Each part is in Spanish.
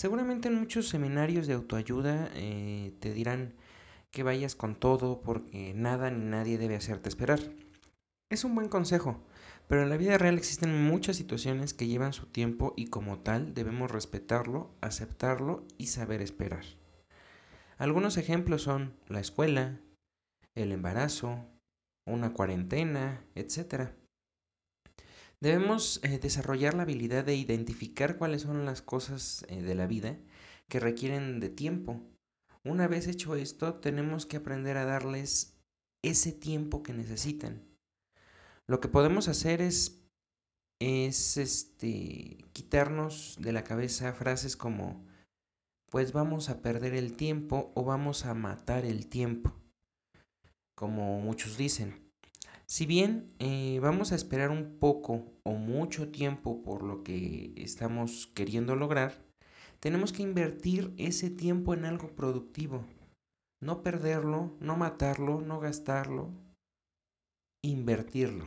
Seguramente en muchos seminarios de autoayuda eh, te dirán que vayas con todo porque nada ni nadie debe hacerte esperar. Es un buen consejo, pero en la vida real existen muchas situaciones que llevan su tiempo y como tal debemos respetarlo, aceptarlo y saber esperar. Algunos ejemplos son la escuela, el embarazo, una cuarentena, etc. Debemos eh, desarrollar la habilidad de identificar cuáles son las cosas eh, de la vida que requieren de tiempo. Una vez hecho esto, tenemos que aprender a darles ese tiempo que necesitan. Lo que podemos hacer es, es este, quitarnos de la cabeza frases como, pues vamos a perder el tiempo o vamos a matar el tiempo, como muchos dicen. Si bien eh, vamos a esperar un poco o mucho tiempo por lo que estamos queriendo lograr, tenemos que invertir ese tiempo en algo productivo. No perderlo, no matarlo, no gastarlo, invertirlo.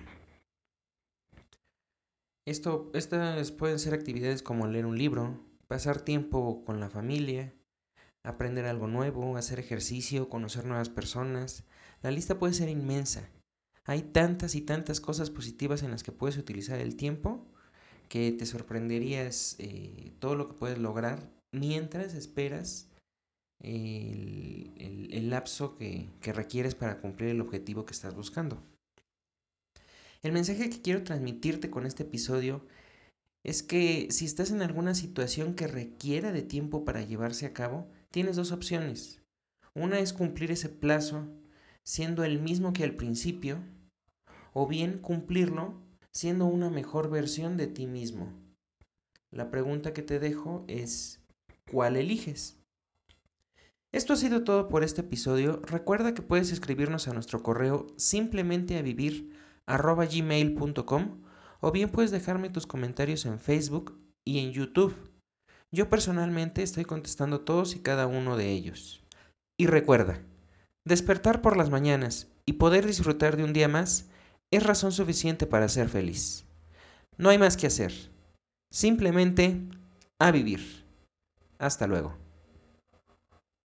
Esto, estas pueden ser actividades como leer un libro, pasar tiempo con la familia, aprender algo nuevo, hacer ejercicio, conocer nuevas personas. La lista puede ser inmensa. Hay tantas y tantas cosas positivas en las que puedes utilizar el tiempo que te sorprenderías eh, todo lo que puedes lograr mientras esperas el, lapso que, que requieres para cumplir el objetivo que estás buscando. El mensaje que quiero transmitirte con este episodio es que si estás en alguna situación que requiera de tiempo para llevarse a cabo, tienes dos opciones. Una es cumplir ese plazo siendo el mismo que al principio, o bien cumplirlo siendo una mejor versión de ti mismo. La pregunta que te dejo es, ¿cuál eliges? Esto ha sido todo por este episodio. Recuerda que puedes escribirnos a nuestro correo simplemente a vivir gmail.com o bien puedes dejarme tus comentarios en Facebook y en YouTube. Yo personalmente estoy contestando todos y cada uno de ellos. Y recuerda, Despertar por las mañanas y poder disfrutar de un día más es razón suficiente para ser feliz. No hay más que hacer. Simplemente a vivir. Hasta luego.